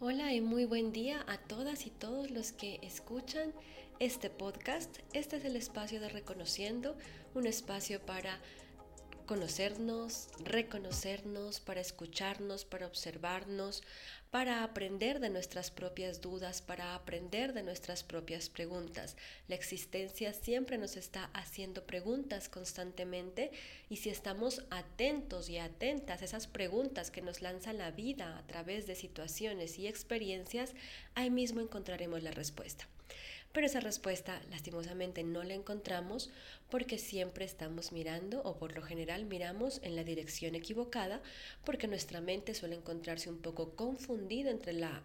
Hola y muy buen día a todas y todos los que escuchan este podcast. Este es el espacio de Reconociendo, un espacio para conocernos, reconocernos, para escucharnos, para observarnos, para aprender de nuestras propias dudas, para aprender de nuestras propias preguntas. La existencia siempre nos está haciendo preguntas constantemente y si estamos atentos y atentas a esas preguntas que nos lanza la vida a través de situaciones y experiencias, ahí mismo encontraremos la respuesta. Pero esa respuesta lastimosamente no la encontramos porque siempre estamos mirando o por lo general miramos en la dirección equivocada porque nuestra mente suele encontrarse un poco confundida entre la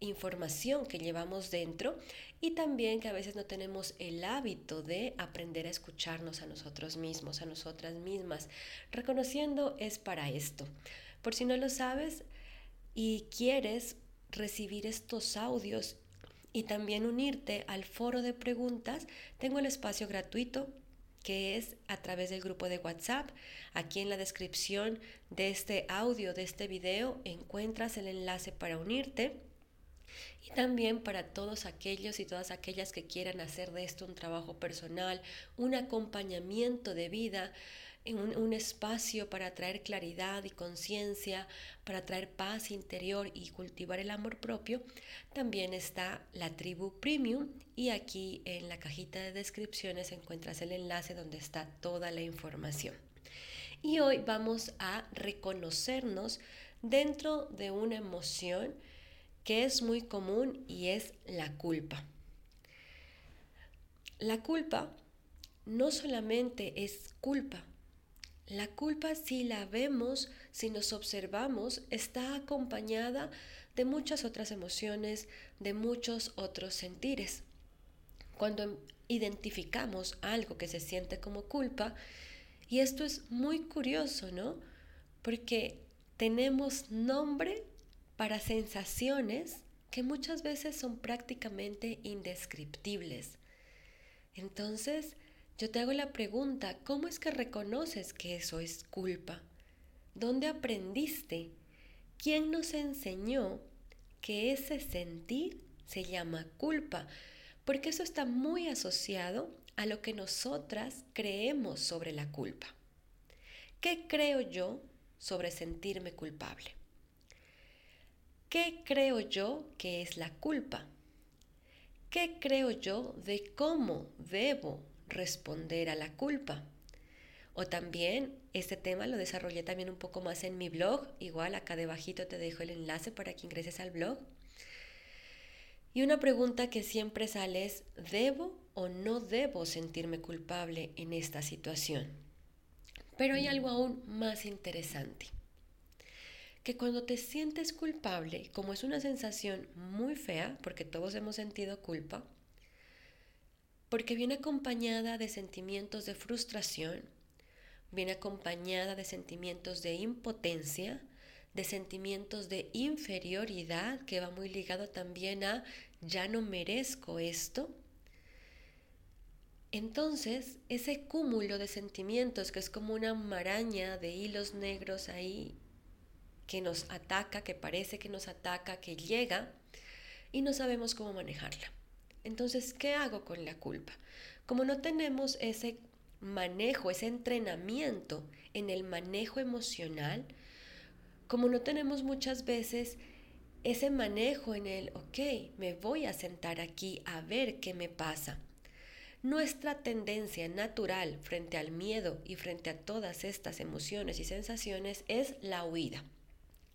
información que llevamos dentro y también que a veces no tenemos el hábito de aprender a escucharnos a nosotros mismos, a nosotras mismas. Reconociendo es para esto. Por si no lo sabes y quieres recibir estos audios y también unirte al foro de preguntas, tengo el espacio gratuito que es a través del grupo de WhatsApp. Aquí en la descripción de este audio, de este video, encuentras el enlace para unirte. Y también para todos aquellos y todas aquellas que quieran hacer de esto un trabajo personal, un acompañamiento de vida, en un, espacio para traer claridad y conciencia, para traer paz interior y cultivar el amor propio, también está la tribu premium y aquí en la cajita de descripciones encuentras el enlace donde está toda la información. Y hoy vamos a reconocernos dentro de una emoción que es muy común y es la culpa. La culpa no solamente es culpa, la culpa, si la vemos, si nos observamos, está acompañada de muchas otras emociones, de muchos otros sentires. Cuando identificamos algo que se siente como culpa, y esto es muy curioso, ¿no? Porque tenemos nombre para sensaciones que muchas veces son prácticamente indescriptibles. Entonces, yo te hago la pregunta, ¿cómo es que reconoces que eso es culpa? ¿Dónde aprendiste? ¿Quién nos enseñó que ese sentir se llama culpa? Porque eso está muy asociado a lo que nosotras creemos sobre la culpa. ¿Qué creo yo sobre sentirme culpable? ¿Qué creo yo que es la culpa? ¿Qué creo yo de cómo debo responder a la culpa. O también este tema lo desarrollé también un poco más en mi blog, igual acá debajito te dejo el enlace para que ingreses al blog. Y una pregunta que siempre sale es, ¿debo o no debo sentirme culpable en esta situación? Pero hay algo aún más interesante, que cuando te sientes culpable, como es una sensación muy fea, porque todos hemos sentido culpa, porque viene acompañada de sentimientos de frustración, viene acompañada de sentimientos de impotencia, de sentimientos de inferioridad, que va muy ligado también a ya no merezco esto. Entonces, ese cúmulo de sentimientos que es como una maraña de hilos negros ahí que nos ataca, que parece que nos ataca, que llega y no sabemos cómo manejarla. Entonces, ¿qué hago con la culpa? Como no tenemos ese manejo, ese entrenamiento en el manejo emocional, como no tenemos muchas veces ese manejo en el, ok, me voy a sentar aquí a ver qué me pasa. Nuestra tendencia natural frente al miedo y frente a todas estas emociones y sensaciones es la huida.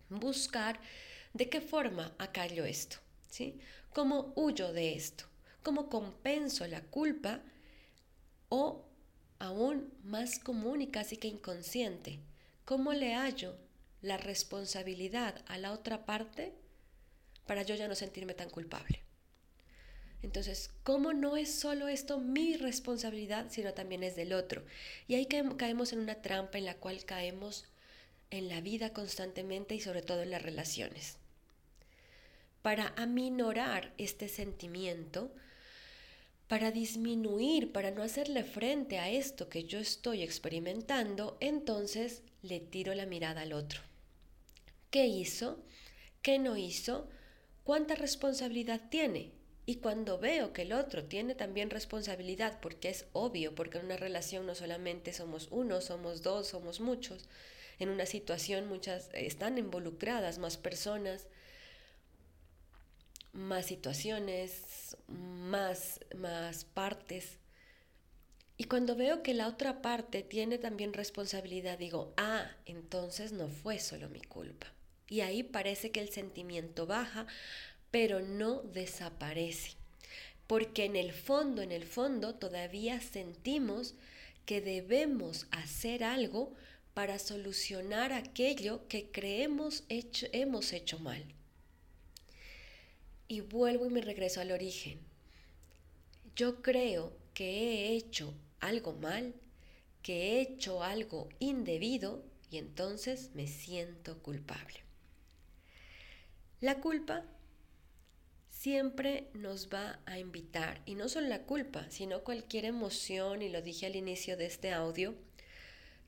Buscar de qué forma acallo esto, ¿sí? ¿Cómo huyo de esto? Cómo compenso la culpa o aún más común y casi que inconsciente, cómo le hallo la responsabilidad a la otra parte para yo ya no sentirme tan culpable. Entonces, ¿cómo no es solo esto mi responsabilidad, sino también es del otro? Y ahí caemos en una trampa en la cual caemos en la vida constantemente y sobre todo en las relaciones. Para aminorar este sentimiento, para disminuir, para no hacerle frente a esto que yo estoy experimentando, entonces le tiro la mirada al otro. ¿Qué hizo? ¿Qué no hizo? ¿cuánta responsabilidad tiene? Y cuando veo que el otro tiene también responsabilidad, porque es obvio, porque en una relación no solamente somos uno, somos dos, somos muchos, en una situación muchas están involucradas más personas, más situaciones, más, más partes. Y cuando veo que la otra parte tiene también responsabilidad, digo, ah, entonces no fue solo mi culpa. Y ahí parece que el sentimiento baja, pero no desaparece. Porque en el fondo, en el fondo, todavía sentimos que debemos hacer algo para solucionar aquello que creemos hemos hecho mal. Y vuelvo y me regreso al origen. Yo creo que he hecho algo mal, que he hecho algo indebido y entonces me siento culpable. La culpa siempre nos va a invitar, y no solo la culpa, sino cualquier emoción, y lo dije al inicio de este audio,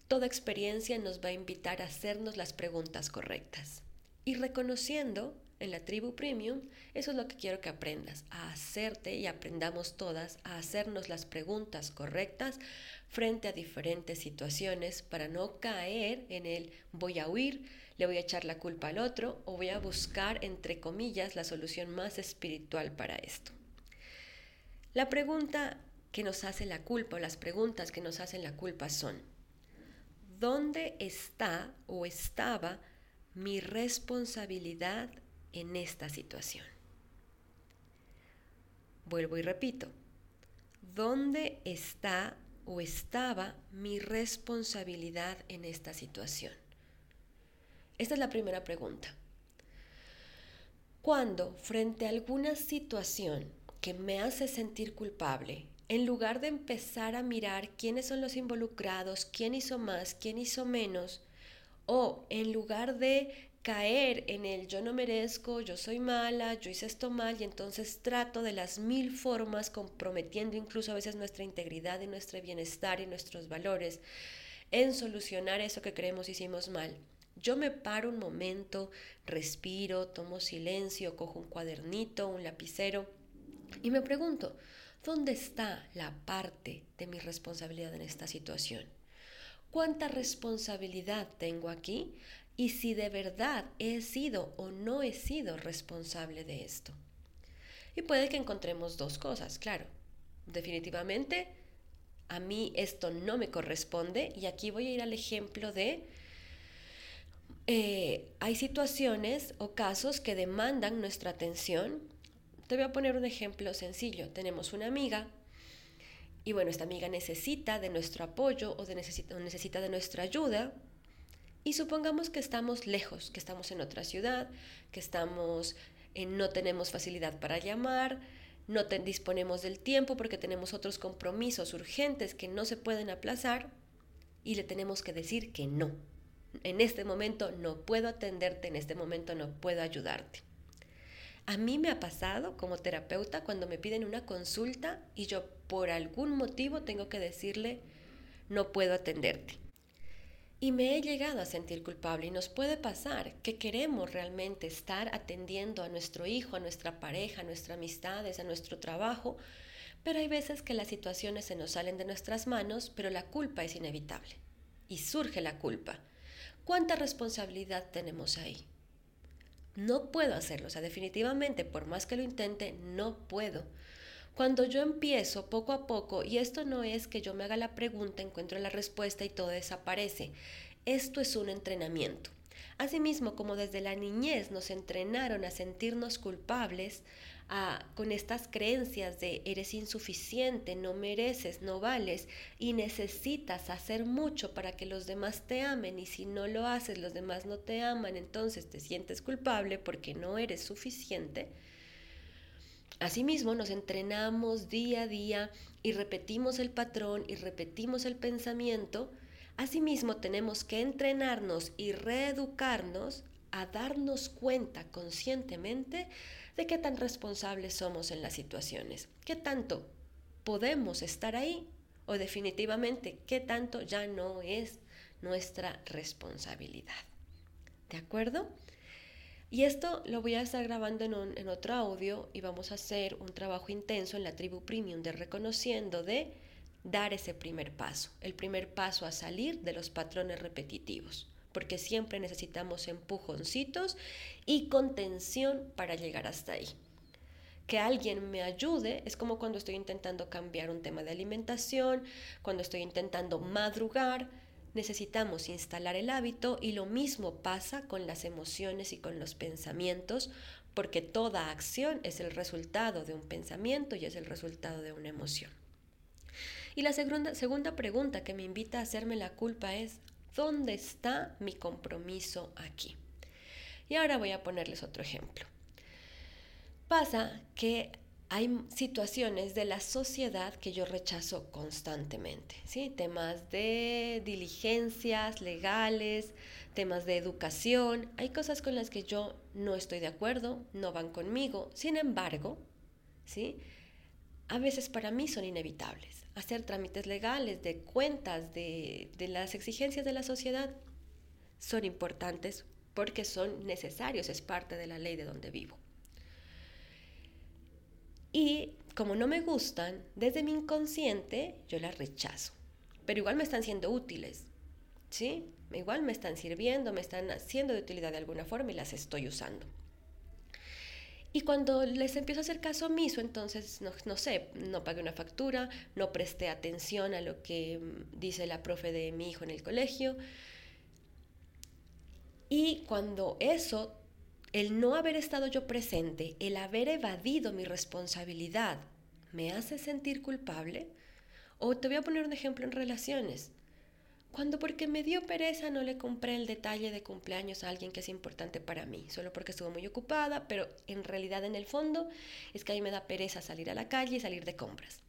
toda experiencia nos va a invitar a hacernos las preguntas correctas. Y reconociendo en la tribu premium, eso es lo que quiero que aprendas, a hacerte y aprendamos todas a hacernos las preguntas correctas frente a diferentes situaciones para no caer en el voy a huir, le voy a echar la culpa al otro o voy a buscar, entre comillas, la solución más espiritual para esto. La pregunta que nos hace la culpa o las preguntas que nos hacen la culpa son, ¿dónde está o estaba mi responsabilidad en esta situación? Vuelvo y repito, ¿dónde está o estaba mi responsabilidad en esta situación? Esta es la primera pregunta. Cuando frente a alguna situación que me hace sentir culpable, en lugar de empezar a mirar quiénes son los involucrados, quién hizo más, quién hizo menos, o en lugar de caer en el yo no merezco, yo soy mala, yo hice esto mal y entonces trato de las mil formas comprometiendo incluso a veces nuestra integridad y nuestro bienestar y nuestros valores en solucionar eso que creemos hicimos mal. Yo me paro un momento, respiro, tomo silencio, cojo un cuadernito, un lapicero y me pregunto, ¿dónde está la parte de mi responsabilidad en esta situación? ¿Cuánta responsabilidad tengo aquí? Y si de verdad he sido o no he sido responsable de esto. Y puede que encontremos dos cosas, claro. Definitivamente, a mí esto no me corresponde y aquí voy a ir al ejemplo de eh, hay situaciones o casos que demandan nuestra atención. Te voy a poner un ejemplo sencillo. Tenemos una amiga y bueno, esta amiga necesita de nuestro apoyo o, de necesita, necesita de nuestra ayuda. Y supongamos que estamos lejos, que estamos en otra ciudad, que estamos, no tenemos facilidad para llamar, no disponemos del tiempo porque tenemos otros compromisos urgentes que no se pueden aplazar y le tenemos que decir que no en este momento no puedo atenderte, en este momento no puedo ayudarte. A mí me ha pasado como terapeuta cuando me piden una consulta y yo por algún motivo tengo que decirle no puedo atenderte. Y me he llegado a sentir culpable y nos puede pasar que queremos realmente estar atendiendo a nuestro hijo, a nuestra pareja, a nuestras amistades, a nuestro trabajo, pero hay veces que las situaciones se nos salen de nuestras manos, pero la culpa es inevitable. Y surge la culpa. ¿Cuánta responsabilidad tenemos ahí? No puedo hacerlo, o sea, definitivamente, por más que lo intente, no puedo. Cuando yo empiezo poco a poco, y esto no es que yo me haga la pregunta, encuentro la respuesta y todo desaparece, esto es un entrenamiento. Asimismo, como desde la niñez nos entrenaron a sentirnos culpables, con estas creencias de eres insuficiente, no mereces, no vales y necesitas hacer mucho para que los demás te amen y si no lo haces los demás no te aman, entonces te sientes culpable porque no eres suficiente. Asimismo, nos entrenamos día a día y repetimos el patrón y repetimos el pensamiento. Asimismo, tenemos que entrenarnos y reeducarnos a darnos cuenta conscientemente de qué tan responsables somos en las situaciones, qué tanto podemos estar ahí o definitivamente qué tanto ya no es nuestra responsabilidad. ¿De acuerdo? Y esto lo voy a estar grabando en, otro audio y vamos a hacer un trabajo intenso en la tribu premium de reconociendo de dar ese primer paso, el primer paso a salir de los patrones repetitivos, porque siempre necesitamos empujoncitos y contención para llegar hasta ahí. Que alguien me ayude es como cuando estoy intentando cambiar un tema de alimentación, cuando estoy intentando madrugar, necesitamos instalar el hábito y lo mismo pasa con las emociones y con los pensamientos, porque toda acción es el resultado de un pensamiento y es el resultado de una emoción. Y la segunda, segunda pregunta que me invita a hacerme la culpa es, ¿dónde está mi compromiso aquí? Y ahora voy a ponerles otro ejemplo. Pasa que hay situaciones de la sociedad que yo rechazo constantemente, ¿sí? Temas de diligencias legales, temas de educación, hay cosas con las que yo no estoy de acuerdo, no van conmigo. Sin embargo, ¿sí? A veces para mí son inevitables hacer trámites legales, de cuentas, de, las exigencias de la sociedad, son importantes porque son necesarios, es parte de la ley de donde vivo. Y como no me gustan, desde mi inconsciente yo las rechazo, pero igual me están siendo útiles, ¿sí? Igual me están sirviendo, me están haciendo de utilidad de alguna forma y las estoy usando. Y cuando les empiezo a hacer caso omiso, entonces, no, no, sé, no pagué una factura, no presté atención a lo que mm, dice la profe de mi hijo en el colegio. Y cuando eso, el no haber estado yo presente, el haber evadido mi responsabilidad, me hace sentir culpable. O te voy a poner un ejemplo en relaciones. Cuando porque me dio pereza no le compré el detalle de cumpleaños a alguien que es importante para mí, solo porque estuvo muy ocupada, pero en realidad en el fondo es que a mí me da pereza salir a la calle y salir de compras.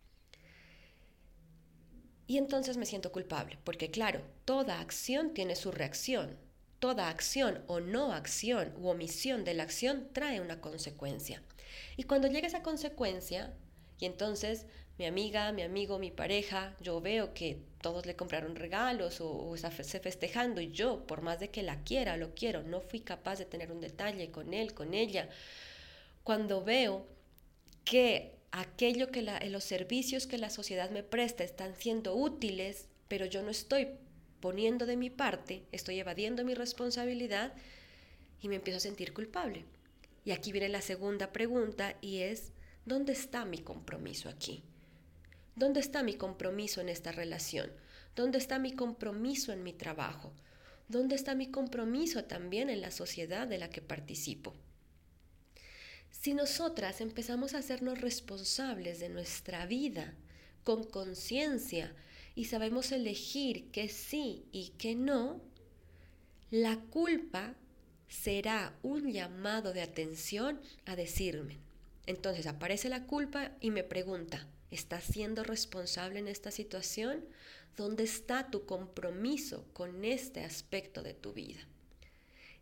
Y entonces me siento culpable, porque claro, toda acción tiene su reacción. Toda acción o no acción u omisión de la acción trae una consecuencia. Y cuando llega esa consecuencia, y entonces mi amiga, mi amigo, mi pareja, yo veo que todos le compraron regalos o, está festejando y yo, por más de que la quiera, lo quiero, no fui capaz de tener un detalle con él, con ella. Cuando veo que aquello que los servicios que la sociedad me presta están siendo útiles, pero yo no estoy poniendo de mi parte, estoy evadiendo mi responsabilidad y me empiezo a sentir culpable. Y aquí viene la segunda pregunta y es, ¿dónde está mi compromiso aquí? ¿Dónde está mi compromiso en esta relación? ¿Dónde está mi compromiso en mi trabajo? ¿Dónde está mi compromiso también en la sociedad de la que participo? Si nosotras empezamos a hacernos responsables de nuestra vida con conciencia y sabemos elegir que sí y que no, la culpa será un llamado de atención a decirme. Entonces aparece la culpa y me pregunta, ¿Estás siendo responsable en esta situación? ¿Dónde está tu compromiso con este aspecto de tu vida?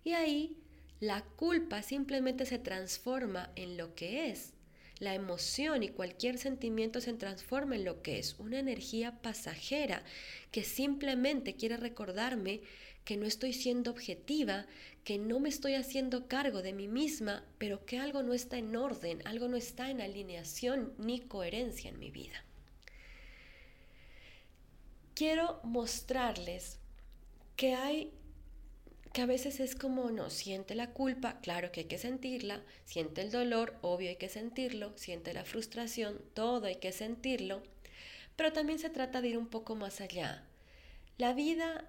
Y ahí la culpa simplemente se transforma en lo que es. La emoción y cualquier sentimiento se transforma en lo que es, una energía pasajera que simplemente quiere recordarme que no estoy siendo objetiva, que no me estoy haciendo cargo de mí misma, pero que algo no está en orden, algo no está en alineación ni coherencia en mi vida. Quiero mostrarles que hay que a veces es como, no, siente la culpa, claro que hay que sentirla, siente el dolor, obvio hay que sentirlo, siente la frustración, todo hay que sentirlo, pero también se trata de ir un poco más allá. La vida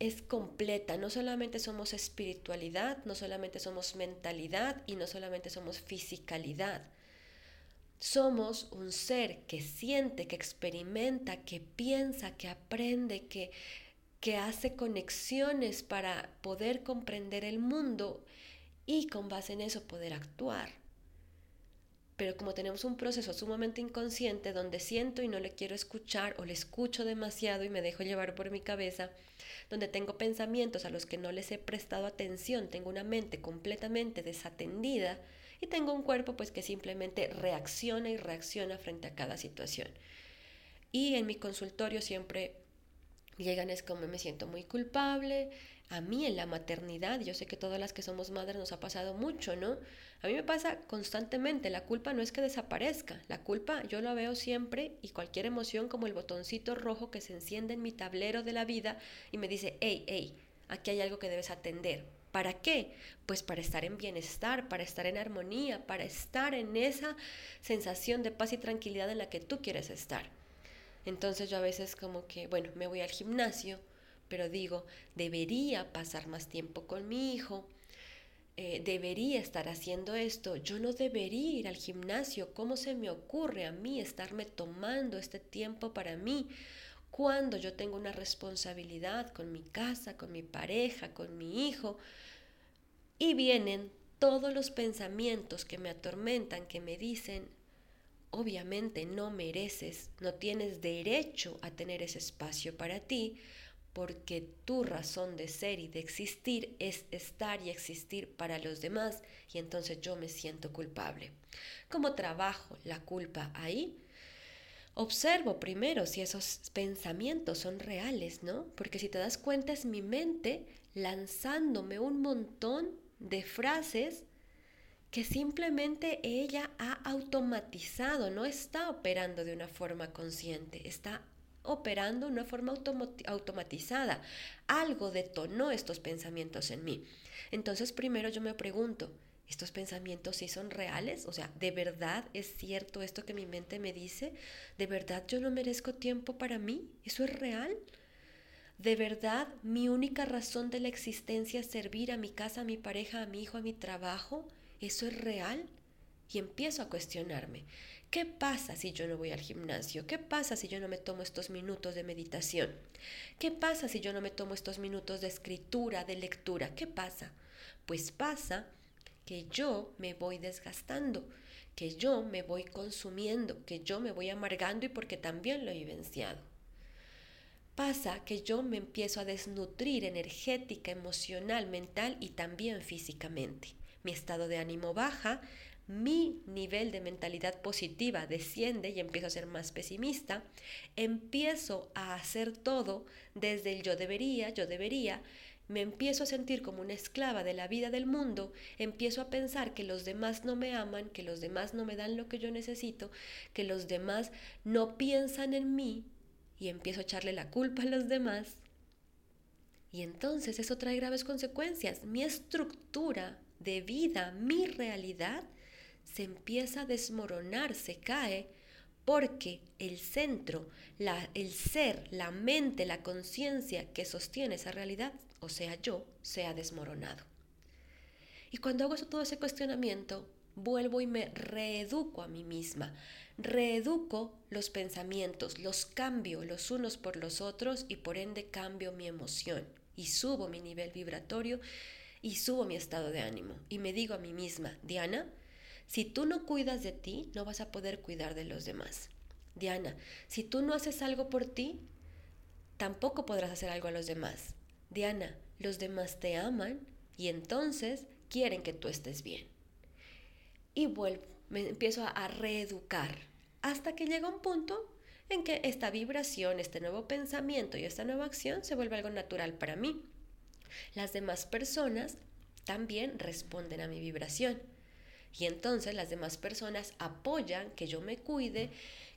es completa. No solamente somos espiritualidad, no solamente somos mentalidad y no solamente somos fisicalidad. Somos un ser que siente, que experimenta, que piensa, que aprende, que, que hace conexiones para poder comprender el mundo y con base en eso poder actuar pero como tenemos un proceso sumamente inconsciente donde siento y no le quiero escuchar o le escucho demasiado y me dejo llevar por mi cabeza, donde tengo pensamientos a los que no les he prestado atención, tengo una mente completamente desatendida y tengo un cuerpo pues que simplemente reacciona y reacciona frente a cada situación. Y en mi consultorio siempre llegan es como me siento muy culpable, a mí en la maternidad, yo sé que todas las que somos madres nos ha pasado mucho, ¿no? A mí me pasa constantemente, la culpa no es que desaparezca, la culpa yo la veo siempre y cualquier emoción como el botoncito rojo que se enciende en mi tablero de la vida y me dice, hey, hey, aquí hay algo que debes atender. ¿Para qué? Pues para estar en bienestar, para estar en armonía, para estar en esa sensación de paz y tranquilidad en la que tú quieres estar. Entonces yo a veces como que, bueno, me voy al gimnasio, pero digo, debería pasar más tiempo con mi hijo, eh, debería estar haciendo esto, yo no debería ir al gimnasio, ¿cómo se me ocurre a mí estarme tomando este tiempo para mí? Cuando yo tengo una responsabilidad con mi casa, con mi pareja, con mi hijo, y vienen todos los pensamientos que me atormentan, que me dicen, obviamente no mereces, no tienes derecho a tener ese espacio para ti, porque tu razón de ser y de existir es estar y existir para los demás y entonces yo me siento culpable. ¿Cómo trabajo la culpa ahí? Observo primero si esos pensamientos son reales, ¿no? Porque si te das cuenta es mi mente lanzándome un montón de frases que simplemente ella ha automatizado, no está operando de una forma consciente, está operando de una forma automatizada. Algo detonó estos pensamientos en mí. Entonces primero yo me pregunto, ¿estos pensamientos sí son reales? O sea, ¿de verdad es cierto esto que mi mente me dice? ¿De verdad yo no merezco tiempo para mí? ¿Eso es real? ¿De verdad mi única razón de la existencia es servir a mi casa, a mi pareja, a mi hijo, a mi trabajo? ¿Eso es real? Y empiezo a cuestionarme. ¿Qué pasa si yo no voy al gimnasio? ¿Qué pasa si yo no me tomo estos minutos de meditación? ¿Qué pasa si yo no me tomo estos minutos de escritura, de lectura? ¿Qué pasa? Pues pasa que yo me voy desgastando, que yo me voy consumiendo, que yo me voy amargando y porque también lo he vivenciado. Pasa que yo me empiezo a desnutrir energética, emocional, mental y también físicamente. Mi estado de ánimo baja, mi nivel de mentalidad positiva desciende y empiezo a ser más pesimista, empiezo a hacer todo desde el yo debería, yo debería, me empiezo a sentir como una esclava de la vida del mundo, empiezo a pensar que los demás no me aman, que los demás no me dan lo que yo necesito, que los demás no piensan en mí y empiezo a echarle la culpa a los demás. Y entonces eso trae graves consecuencias. Mi estructura de vida, mi realidad, se empieza a desmoronar, se cae, porque el centro, la, el ser, la mente, la conciencia que sostiene esa realidad, o sea yo, se ha desmoronado. Y cuando hago todo ese cuestionamiento, vuelvo y me reeduco a mí misma, reeduco los pensamientos, los cambio los unos por los otros y por ende cambio mi emoción y subo mi nivel vibratorio y subo mi estado de ánimo. Y me digo a mí misma, Diana, si tú no cuidas de ti, no vas a poder cuidar de los demás. Diana, si tú no haces algo por ti, tampoco podrás hacer algo a los demás. Diana, los demás te aman y entonces quieren que tú estés bien. Y vuelvo, me empiezo a, reeducar hasta que llega un punto en que esta vibración, este nuevo pensamiento y esta nueva acción se vuelve algo natural para mí. Las demás personas también responden a mi vibración. Y entonces las demás personas apoyan que yo me cuide,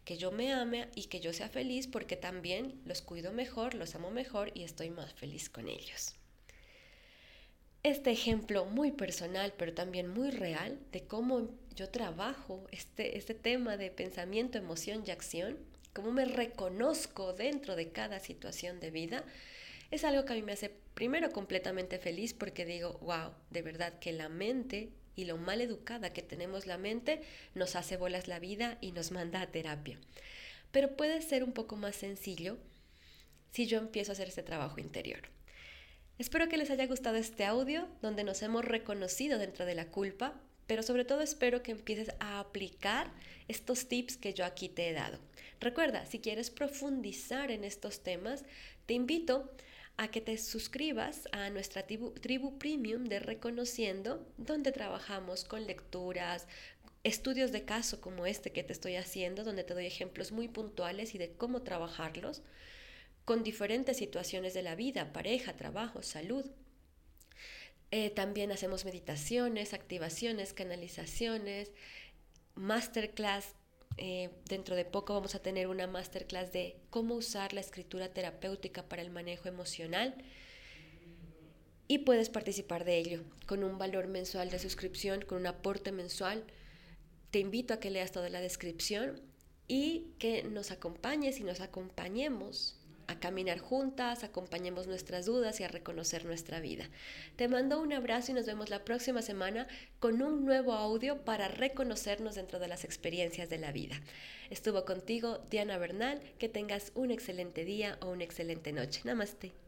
que yo me ame y que yo sea feliz porque también los cuido mejor, los amo mejor y estoy más feliz con ellos. Este ejemplo muy personal, pero también muy real, de cómo yo trabajo este, este tema de pensamiento, emoción y acción, cómo me reconozco dentro de cada situación de vida, es algo que a mí me hace primero completamente feliz porque digo, wow, de verdad que la mente y lo mal educada que tenemos la mente nos hace bolas la vida y nos manda a terapia. Pero puede ser un poco más sencillo si yo empiezo a hacer este trabajo interior. Espero que les haya gustado este audio donde nos hemos reconocido dentro de la culpa, pero sobre todo espero que empieces a aplicar estos tips que yo aquí te he dado. Recuerda, si quieres profundizar en estos temas, te invito a que te suscribas a nuestra tribu, premium de Reconociendo, donde trabajamos con lecturas, estudios de caso como este que te estoy haciendo, donde te doy ejemplos muy puntuales y de cómo trabajarlos, con diferentes situaciones de la vida, pareja, trabajo, salud, Eh, también hacemos meditaciones, activaciones, canalizaciones, masterclass. Eh, dentro de poco vamos a tener una masterclass de cómo usar la escritura terapéutica para el manejo emocional y puedes participar de ello con un valor mensual de suscripción, con un aporte mensual. Te invito a que leas toda la descripción y que nos acompañes y nos acompañemos a caminar juntas, acompañemos nuestras dudas y a reconocer nuestra vida. Te mando un abrazo y nos vemos la próxima semana con un nuevo audio para reconocernos dentro de las experiencias de la vida. Estuvo contigo Diana Bernal, que tengas un excelente día o una excelente noche. Namaste.